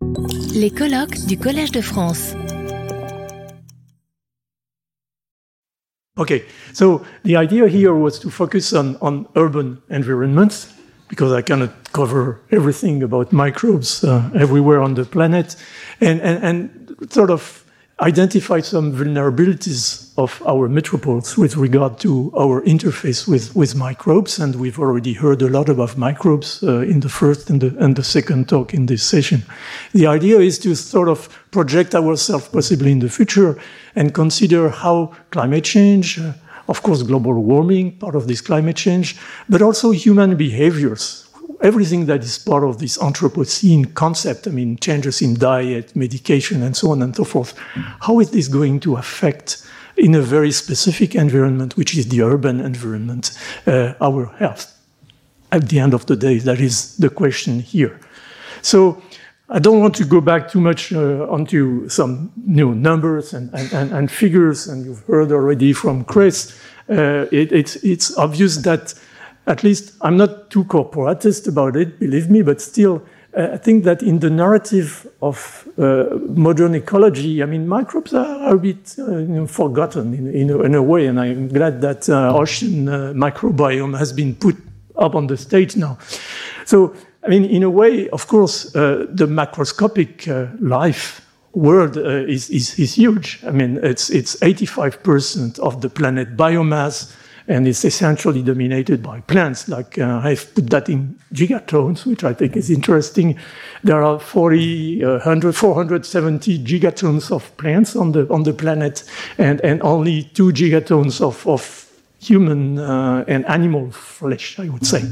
Les colloques du Collège de France. Okay, so the idea here was to focus on, on urban environments because I cannot cover everything about microbes uh, everywhere on the planet and, and, and sort of identify some vulnerabilities of our metropoles with regard to our interface with, with microbes. And we've already heard a lot about microbes uh, in the first and the, and the second talk in this session. The idea is to sort of project ourselves possibly in the future and consider how climate change, uh, of course, global warming, part of this climate change, but also human behaviors everything that is part of this Anthropocene concept, I mean, changes in diet, medication, and so on and so forth, how is this going to affect in a very specific environment, which is the urban environment, uh, our health? At the end of the day, that is the question here. So I don't want to go back too much uh, onto some know, numbers and, and, and, figures, and you've heard already from Chris. Uh, it, it's obvious that at least I'm not too corporatist about it, believe me, but still, uh, I think that in the narrative of uh, modern ecology, I mean, microbes are, a bit uh, you know, forgotten in, in, a, in, a, way, and I'm glad that uh, ocean uh, microbiome has been put up on the stage now. So, I mean, in a way, of course, uh, the macroscopic life world is, is, is, huge. I mean, it's, it's 85% of the planet biomass and it's essentially dominated by plants. Like uh, I've put that in gigatons, which I think is interesting. There are 40, uh, 100, 470 gigatons of plants on the on the planet, and and only two gigatons of of human uh, and animal flesh, I would say.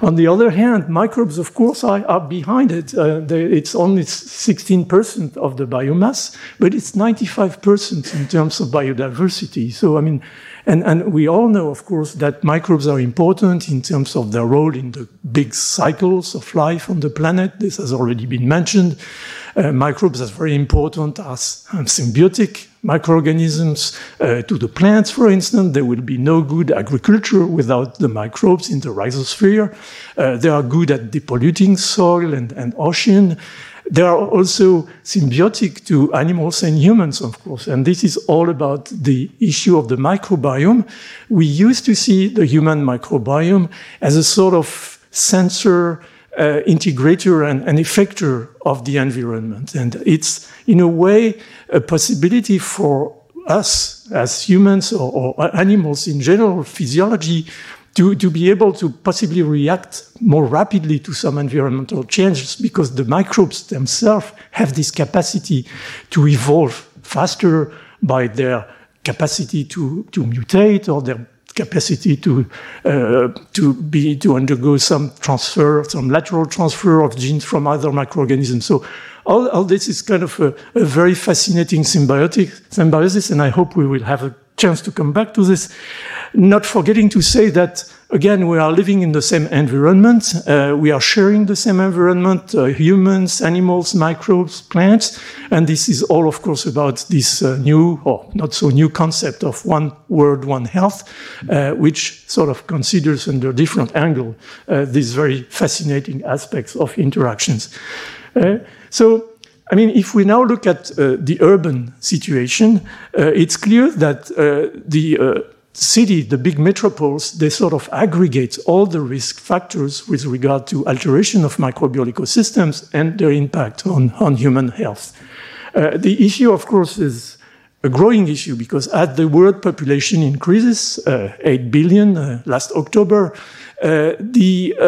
On the other hand, microbes, of course, are, are behind it. Uh, they, it's only 16% of the biomass, but it's 95% in terms of biodiversity. So, I mean, and, and we all know, of course, that microbes are important in terms of their role in the big cycles of life on the planet. This has already been mentioned. Uh, microbes are very important as symbiotic microorganisms uh, to the plants, for instance. There will be no good agriculture without the microbes in the rhizosphere. Uh, they are good at depolluting soil and, and ocean. They are also symbiotic to animals and humans, of course, and this is all about the issue of the microbiome. We used to see the human microbiome as a sort of sensor, uh, integrator, and, and effector of the environment. And it's, in a way, a possibility for us as humans or, or animals in general, physiology, to, to be able to possibly react more rapidly to some environmental changes because the microbes themselves have this capacity to evolve faster by their capacity to, to mutate or their capacity to uh, to be to undergo some transfer, some lateral transfer of genes from other microorganisms. So all, all this is kind of a, a very fascinating symbiotic symbiosis, and I hope we will have a chance to come back to this. Not forgetting to say that, again, we are living in the same environment. Uh, we are sharing the same environment, uh, humans, animals, microbes, plants. And this is all, of course, about this uh, new or not so new concept of one world, one health, uh, which sort of considers under a different angle uh, these very fascinating aspects of interactions. Uh, so I mean, if we now look at uh, the urban situation, uh, it's clear that uh, the city, the big metropoles, they sort of aggregate all the risk factors with regard to alteration of microbial ecosystems and their impact on, on human health. Uh, the issue, of course, is a growing issue because as the world population increases, uh, 8 billion last October, uh, the uh,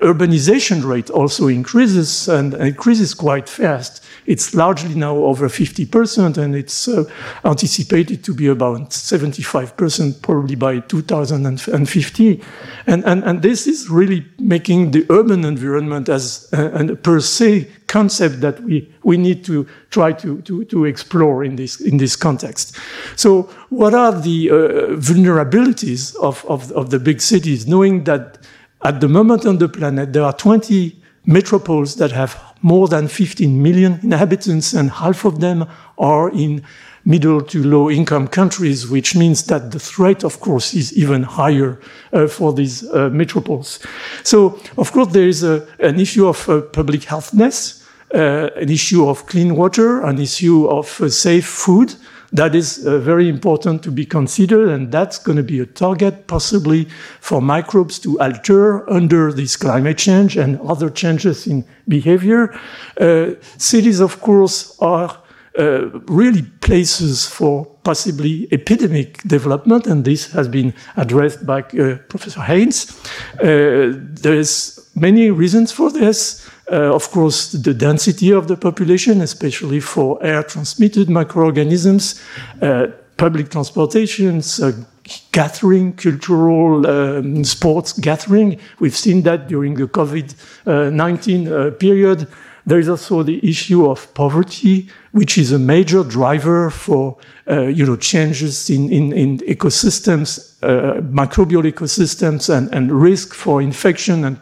urbanization rate also increases and increases quite fast. It's largely now over 50%, and it's uh, anticipated to be about 75% probably by 2050. And, and, and this is really making the urban environment as a, a per se concept that we, we need to try to, to, to explore in this, in this context. So, what are the uh, vulnerabilities of, of, of the big cities, knowing that at the moment on the planet there are 20 metropoles that have more than 15 million inhabitants, and half of them are in middle to low income countries, which means that the threat, of course, is even higher uh, for these uh, metropoles. So, of course, there is a, an issue of uh, public healthness uh, an issue of clean water, an issue of uh, safe food. That is uh, very important to be considered, and that's going to be a target possibly for microbes to alter under this climate change and other changes in behavior. Uh, cities, of course, are uh, really places for possibly epidemic development, and this has been addressed by uh, Professor Haynes. Uh, there's many reasons for this. Uh, of course, the density of the population, especially for air transmitted microorganisms, uh, public transportations, uh, gathering, cultural um, sports gathering. We've seen that during the COVID 19 period. There is also the issue of poverty, which is a major driver for uh, you know changes in, in, in ecosystems, uh, microbial ecosystems, and, and risk for infection and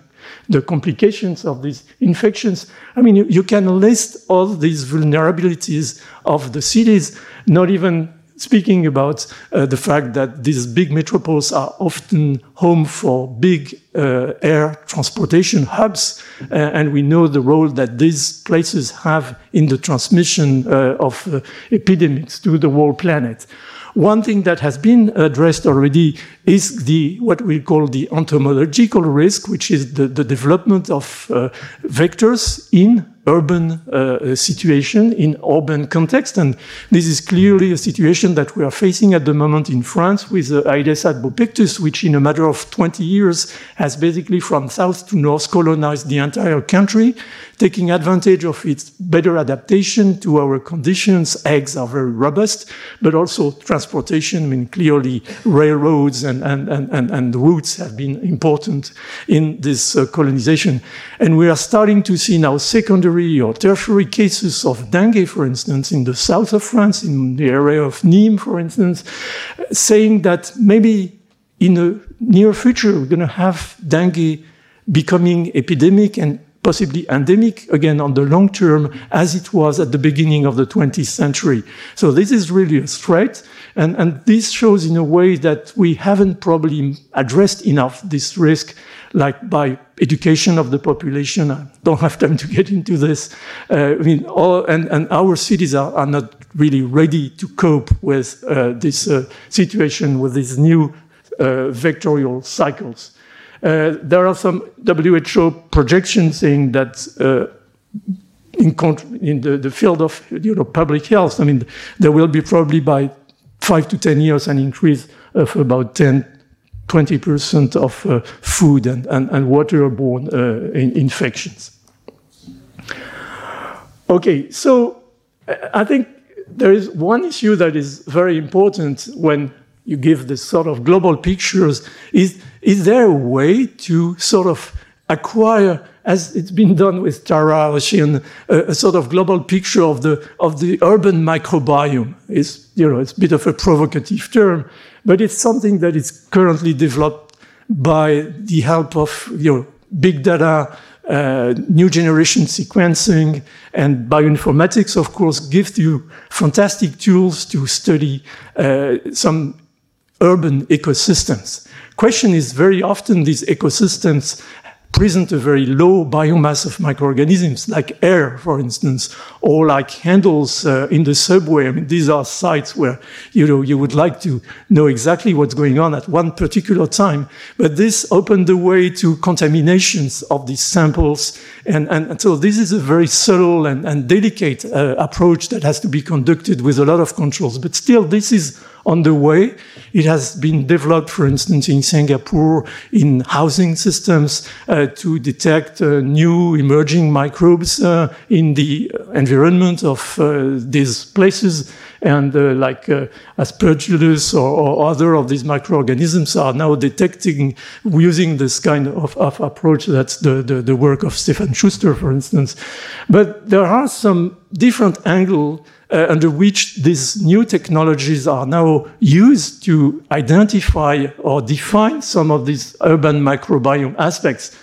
the complications of these infections. I mean, you, you can list all these vulnerabilities of the cities, not even speaking about uh, the fact that these big metropoles are often home for big uh, air transportation hubs, uh, and we know the role that these places have in the transmission uh, of uh, epidemics to the whole planet. One thing that has been addressed already is the what we call the entomological risk, which is the, the development of uh, vectors in urban uh, situation, in urban context. And this is clearly a situation that we are facing at the moment in France with uh, Aedes albopictus, which in a matter of 20 years has basically from south to north colonized the entire country, taking advantage of its better adaptation to our conditions. Eggs are very robust, but also transportation, I mean, clearly railroads and, and, and, and, and routes have been important in this uh, colonization. And we are starting to see now secondary or tertiary cases of dengue, for instance, in the south of France, in the area of Nîmes, for instance, saying that maybe in the near future we're going to have dengue becoming epidemic and possibly endemic again on the long term as it was at the beginning of the 20th century. So this is really a threat. And, and this shows in a way that we haven't probably addressed enough this risk, like by education of the population. I don't have time to get into this. Uh, I mean, all, and, and our cities are, are not really ready to cope with uh, this uh, situation, with these new uh, vectorial cycles. Uh, there are some WHO projections saying that uh, in, in the, the, field of you know, public health, I mean, there will be probably by five to 10 years an increase of about 10, 20% of uh, food and, and, and waterborne uh, in infections. Okay, so I think there is one issue that is very important when you give this sort of global pictures is is there a way to sort of acquire as it's been done with Tara Ocean, a, a, sort of global picture of the of the urban microbiome. It's you know it's a bit of a provocative term, but it's something that is currently developed by the help of you know big data, uh, new generation sequencing, and bioinformatics. Of course, gives you fantastic tools to study uh, some urban ecosystems. Question is very often these ecosystems present a very low biomass of microorganisms, like air, for instance, or like handles uh, in the subway. I mean, these are sites where you know you would like to know exactly what's going on at one particular time. But this opened the way to contaminations of these samples, and, and, and so this is a very subtle and, and delicate uh, approach that has to be conducted with a lot of controls. But still, this is on the way. It has been developed, for instance, in Singapore in housing systems uh, to detect uh, new emerging microbes uh, in the environment of uh, these places. And uh, like uh, Aspergillus or, or, other of these microorganisms are now detecting using this kind of, of approach. That's the, the, the work of Stephan Schuster, for instance. But there are some different angles uh, under which these new technologies are now used to identify or define some of these urban microbiome aspects.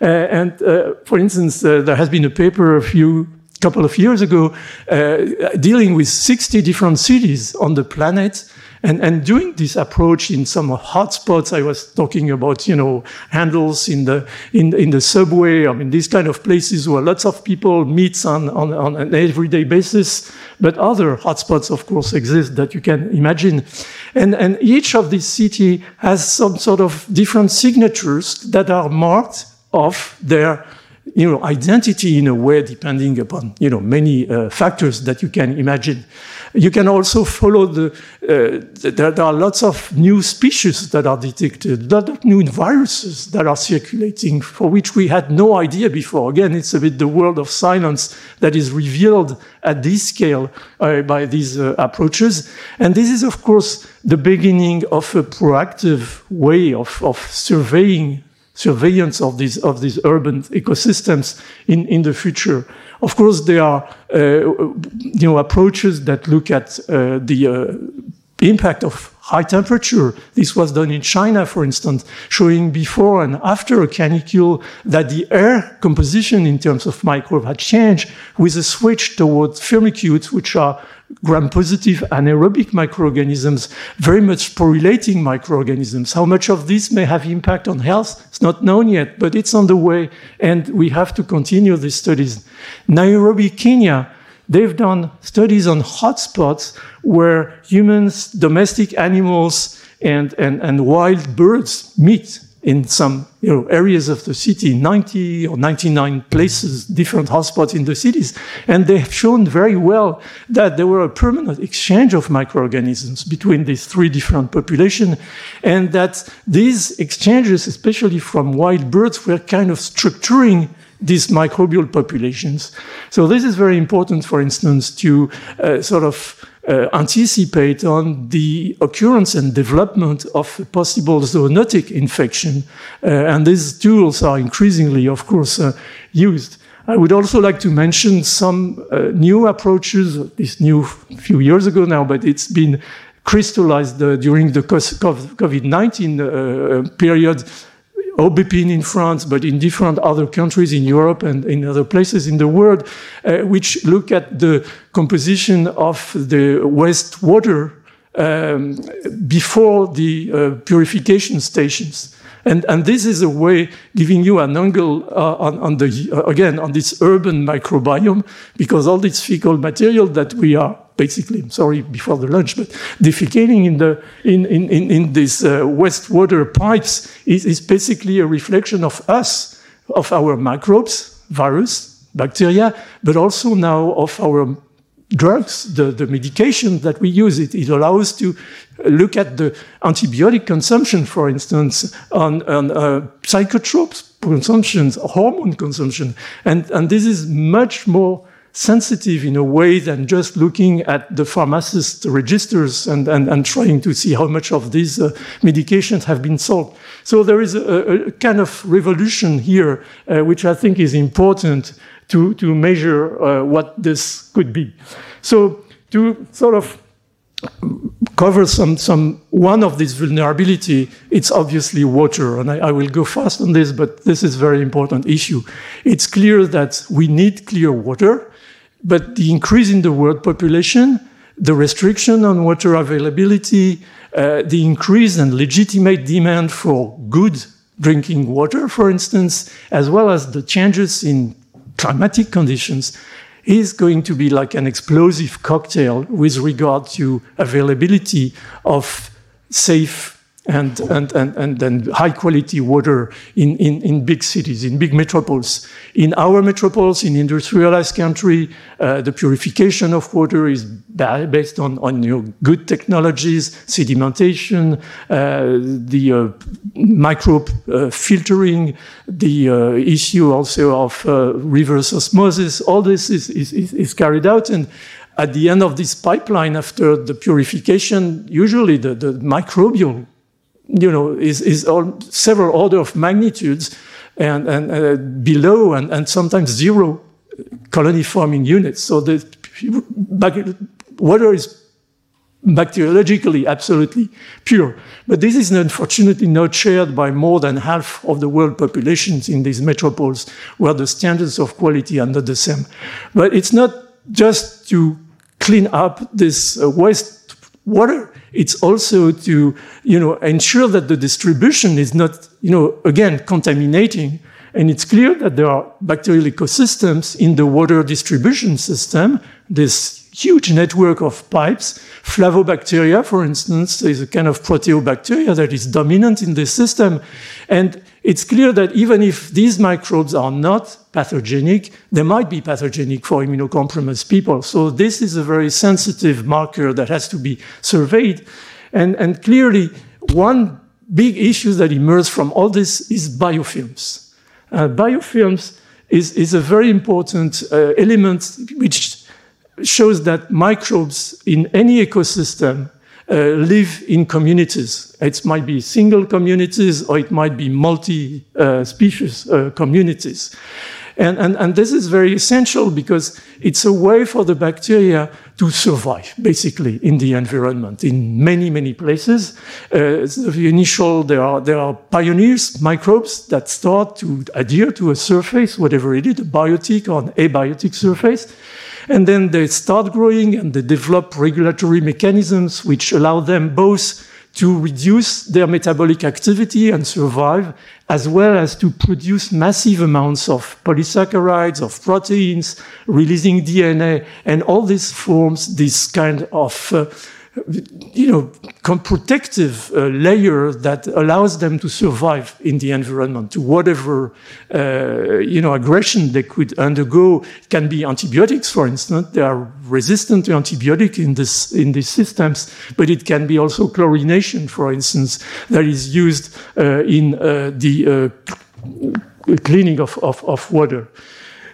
Uh, and uh, for instance, uh, there has been a paper a few couple of years ago uh, dealing with 60 different cities on the planet And, and doing this approach in some hotspots, I was talking about, you know, handles in the, in, in the subway, I mean, these kind of places where lots of people meet on, on, on an everyday basis, but other hotspots, of course, exist that you can imagine. And, and each of these city has some sort of different signatures that are marked of their you know, identity in a way depending upon, you know, many uh, factors that you can imagine. You can also follow the, uh, there, there, are lots of new species that are detected, lot of new viruses that are circulating for which we had no idea before. Again, it's a bit the world of silence that is revealed at this scale uh, by these uh, approaches. And this is, of course, the beginning of a proactive way of, of surveying surveillance of these of these urban ecosystems in, in the future. Of course, there are uh, you know approaches that look at uh, the uh, impact of high temperature. This was done in China, for instance, showing before and after a canicule that the air composition in terms of microbe had changed with a switch towards firmicutes, which are gram-positive anaerobic microorganisms, very much sporulating microorganisms. How much of this may have impact on health? It's not known yet, but it's on the way, and we have to continue these studies. Nairobi, Kenya, they've done studies on hotspots where humans, domestic animals, and, and, and wild birds meet in some you know, areas of the city, 90 or 99 places, different hotspots in the cities. And they have shown very well that there were a permanent exchange of microorganisms between these three different populations, and that these exchanges, especially from wild birds, were kind of structuring these microbial populations. So this is very important, for instance, to uh, sort of uh, anticipate on the occurrence and development of possible zoonotic infection. Uh, and these tools are increasingly, of course, uh, used. I would also like to mention some uh, new approaches, this new few years ago now, but it's been crystallized uh, during the COVID-19 uh, period Obépine in France, but in different other countries in Europe and in other places in the world, uh, which look at the composition of the wastewater um, before the uh, purification stations. And, and, this is a way giving you an angle uh, on, on, the, uh, again, on this urban microbiome, because all this fecal material that we are basically, I'm sorry, before the lunch, but defecating in, the, in, in, in, in these uh, wastewater pipes is, is basically a reflection of us, of our microbes, virus, bacteria, but also now of our drugs, the, the medication that we use. It, it allows to look at the antibiotic consumption, for instance, on, on uh, psychotropes consumptions, hormone consumption. And, and this is much more sensitive in a way than just looking at the pharmacist registers and, and, and trying to see how much of these uh, medications have been sold. So there is a, a kind of revolution here, uh, which I think is important to, to measure uh, what this could be. So to sort of cover some, some one of this vulnerability, it's obviously water. And I, I, will go fast on this, but this is a very important issue. It's clear that we need clear water. But the increase in the world population, the restriction on water availability, uh, the increase and legitimate demand for good drinking water, for instance, as well as the changes in climatic conditions, is going to be like an explosive cocktail with regard to availability of safe and, and, and, and, and high quality water in, in, in big cities, in big metropoles. In our metropoles, in industrialized country, uh, the purification of water is based on, on you know, good technologies, sedimentation, uh, the uh, microbe uh, filtering, the uh, issue also of uh, reverse osmosis. All this is, is, is carried out. And at the end of this pipeline, after the purification, usually the, the microbial you know, is, is all, several order of magnitudes and, and uh, below and, and sometimes zero colony forming units. So the water is bacteriologically absolutely pure. But this is unfortunately not shared by more than half of the world populations in these metropoles where the standards of quality are not the same. But it's not just to clean up this uh, waste water. It's also to, you know, ensure that the distribution is not, you know, again, contaminating. And it's clear that there are bacterial ecosystems in the water distribution system. This huge network of pipes. Flavobacteria, for instance, is a kind of proteobacteria that is dominant in the system. And it's clear that even if these microbes are not pathogenic, they might be pathogenic for immunocompromised people. So this is a very sensitive marker that has to be surveyed. And, and clearly, one big issue that emerged from all this is biofilms. Uh, biofilms is, is a very important uh, element which shows that microbes in any ecosystem live in communities. It might be single communities or it might be multi uh, species uh, communities. And, and, and this is very essential because it's a way for the bacteria to survive, basically, in the environment in many, many places. Uh, the initial, there are, there are pioneers, microbes that start to adhere to a surface, whatever it is, a biotic or an abiotic surface. And then they start growing and they develop regulatory mechanisms which allow them both to reduce their metabolic activity and survive, as well as to produce massive amounts of polysaccharides, of proteins, releasing DNA, and all this forms this kind of uh, you know, protective uh, layer that allows them to survive in the environment to whatever, uh, you know, aggression they could undergo. Can be antibiotics, for instance. They are resistant to antibiotic in this, in these systems, but it can be also chlorination, for instance, that is used uh, in uh, the uh, cleaning of, of, of water.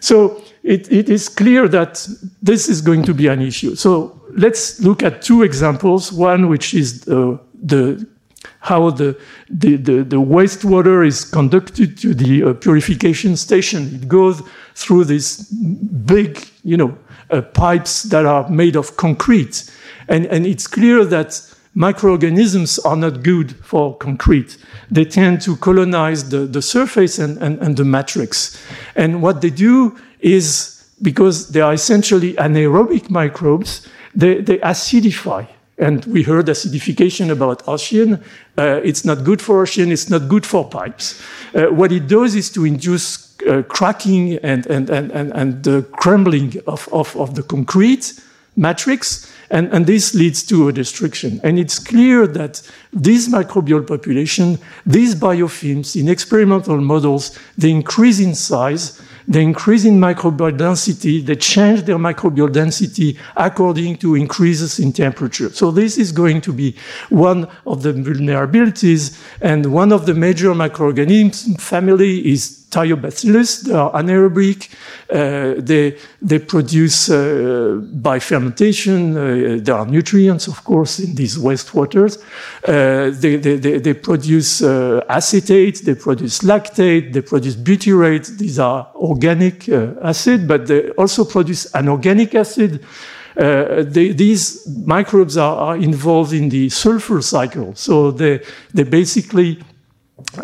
So it, it is clear that this is going to be an issue. So let's look at two examples. One, which is uh, the how the, the, the, the, wastewater is conducted to the uh, purification station. It goes through these big, you know, uh, pipes that are made of concrete. And, and it's clear that microorganisms are not good for concrete. They tend to colonize the, the surface and, and, and the matrix. And what they do is, because they are essentially anaerobic microbes, they, they acidify. And we heard acidification about ocean. Uh, it's not good for ocean, it's not good for pipes. Uh, what it does is to induce uh, cracking and, and, and, and, and the crumbling of, of, of the concrete matrix, and, and, this leads to a destruction. And it's clear that this microbial population, these biofilms in experimental models, they increase in size they increase in microbial density, they change their microbial density according to increases in temperature. So this is going to be one of the vulnerabilities, and one of the major microorganism family is Thiobacillus. They are anaerobic. Uh, they, they produce uh, by fermentation. Uh, there are nutrients, of course, in these wastewaters. Uh, they, they, they, they, produce uh, acetate. They produce lactate. They produce butyrate. These are organic uh, acid, but they also produce anorganic acid. They, these microbes are, are, involved in the sulfur cycle. So they, they basically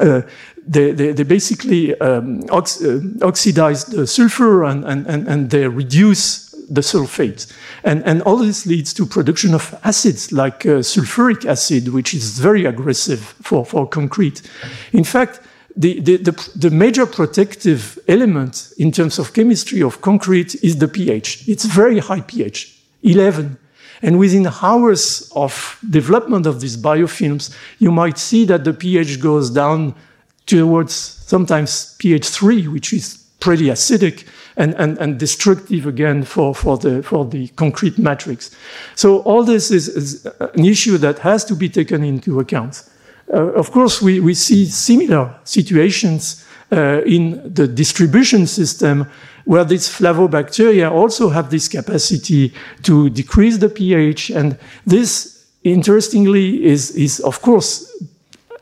uh, they, they, they basically um, ox uh, oxidize the sulfur and, and, and, and they reduce the sulfate. And, and all this leads to production of acids like uh, sulfuric acid, which is very aggressive for, for concrete. In fact, the, the, the, the, major protective element in terms of chemistry of concrete is the pH. It's very high pH, 11. And within hours of development of these biofilms, you might see that the pH goes down towards sometimes pH 3, which is pretty acidic and, and, and destructive again for, for, the, for the concrete matrix. So all this is, is an issue that has to be taken into account. Uh, of course, we, we see similar situations uh, in the distribution system where these flavobacteria also have this capacity to decrease the pH. And this, interestingly, is, is of course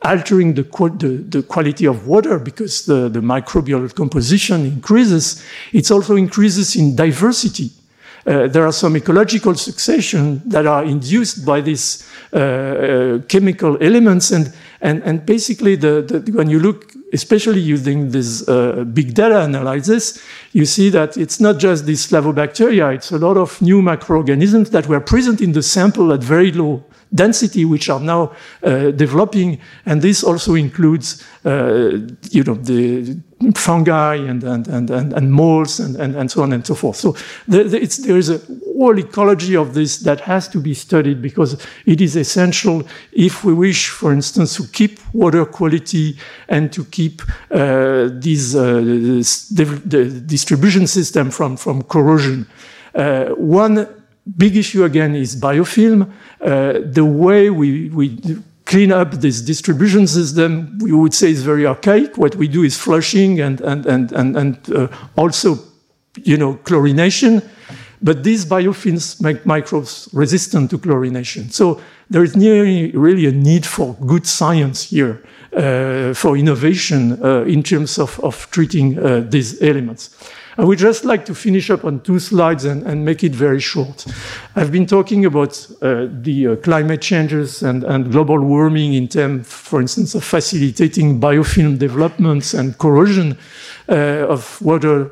altering the, the, the, quality of water because the, the microbial composition increases. It also increases in diversity. Uh, there are some ecological succession that are induced by these uh, uh, chemical elements, and and and basically, the, when you look, especially using this uh, big data analysis, you see that it's not just these flavobacteria; it's a lot of new microorganisms that were present in the sample at very low density, which are now uh, developing. And this also includes, uh, you know, the fungi and, and, and, and, and molds and, and, and so on and so forth. So there, there is a whole ecology of this that has to be studied because it is essential if we wish, for instance, to keep water quality and to keep uh, these, uh, the, distribution system from, from corrosion. Uh, one big issue again is biofilm. Uh, the way we, we clean up this distribution system, we would say is very archaic. What we do is flushing and, and, and, and, and uh, also, you know, chlorination. But these biofilms make microbes resistant to chlorination. So there is nearly, really a need for good science here, uh, for innovation uh, in terms of, of treating uh, these elements. I would just like to finish up on two slides and, and make it very short. I've been talking about uh, the uh, climate changes and, and, global warming in terms, for instance, of facilitating biofilm developments and corrosion uh, of water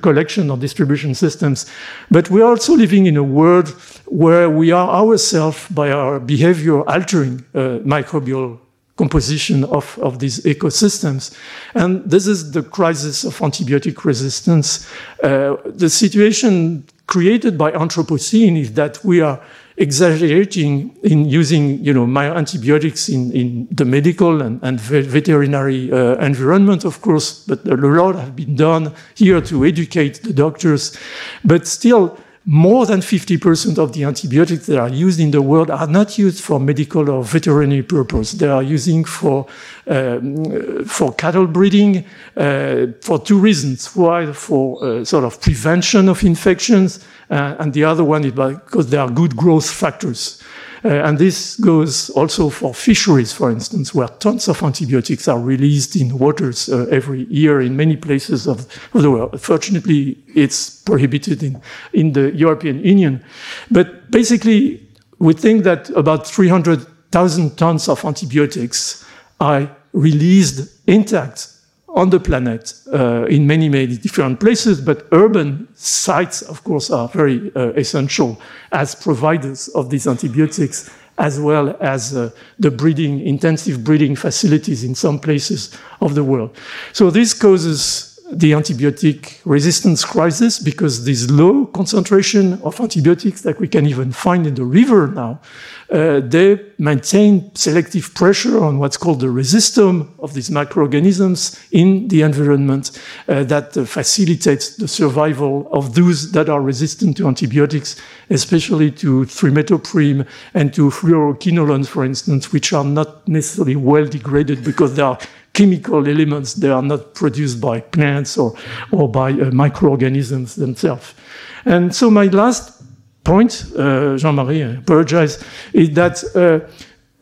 collection or distribution systems. But we are also living in a world where we are ourselves, by our behavior, altering uh, microbial composition of, of these ecosystems. And this is the crisis of antibiotic resistance. Uh, the situation created by Anthropocene is that we are exaggerating in using you know, my antibiotics in, in the medical and, and veterinary uh, environment, of course, but a lot has been done here to educate the doctors. But still, more than 50% of the antibiotics that are used in the world are not used for medical or veterinary purpose. They are using for um, for cattle breeding uh, for two reasons. One, for uh, sort of prevention of infections, uh, and the other one is because they are good growth factors. Uh, and this goes also for fisheries, for instance, where tons of antibiotics are released in waters uh, every year in many places of, of, the world. Fortunately, it's prohibited in, in the European Union. But basically, we think that about 300,000 tons of antibiotics are released intact on the planet uh, in many, many different places, but urban sites, of course, are very uh, essential as providers of these antibiotics, as well as uh, the breeding, intensive breeding facilities in some places of the world. So this causes the antibiotic resistance crisis because this low concentration of antibiotics that we can even find in the river now uh, they maintain selective pressure on what's called the resistome of these microorganisms in the environment uh, that uh, facilitates the survival of those that are resistant to antibiotics, especially to trimethoprim and to fluoroquinolones, for instance, which are not necessarily well degraded because they are chemical elements. They are not produced by plants or, or by uh, microorganisms themselves. And so my last point, uh, Jean-Marie, I apologize, is that, uh,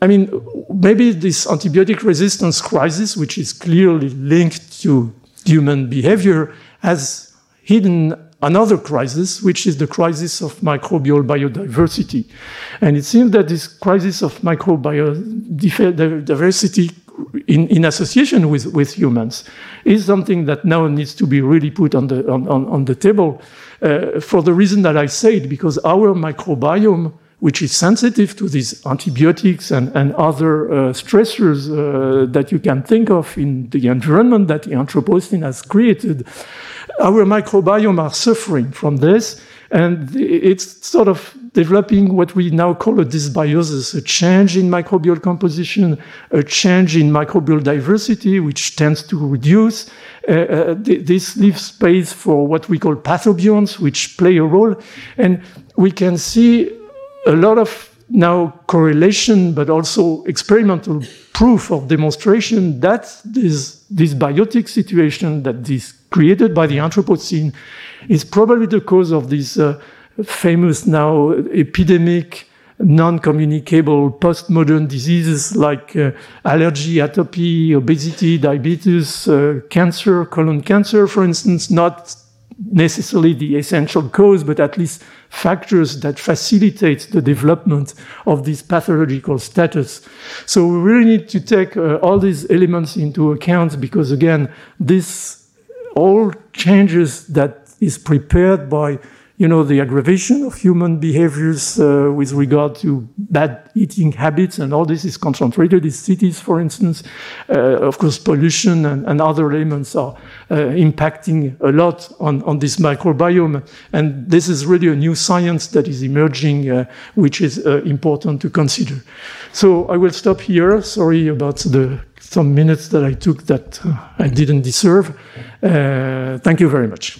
I mean, maybe this antibiotic resistance crisis, which is clearly linked to human behavior, has hidden another crisis, which is the crisis of microbial biodiversity. And it seems that this crisis of microbial diversity in, in association with, with humans is something that now needs to be really put on the, on, on, on the table uh, for the reason that I said, because our microbiome, which is sensitive to these antibiotics and, and other uh, stressors uh, that you can think of in the environment that the Anthropocene has created, our microbiome are suffering from this. And it's sort of developing what we now call a dysbiosis, a change in microbial composition, a change in microbial diversity, which tends to reduce. Uh, uh, this leaves space for what we call pathobionts, which play a role. And we can see a lot of now correlation, but also experimental proof or demonstration that this, this biotic situation that is created by the Anthropocene is probably the cause of this uh, famous now epidemic non-communicable postmodern diseases like uh, allergy, atopy, obesity, diabetes, uh, cancer, colon cancer, for instance, not necessarily the essential cause, but at least factors that facilitate the development of this pathological status. So we really need to take uh, all these elements into account because again, this all changes that is prepared by you know, the aggravation of human behaviors uh, with regard to bad eating habits, and all this is concentrated in cities, for instance. Uh, of course, pollution and, and other elements are uh, impacting a lot on, on this microbiome. And this is really a new science that is emerging, uh, which is uh, important to consider. So I will stop here. Sorry about the some minutes that I took that uh, I didn't deserve. Thank you very much.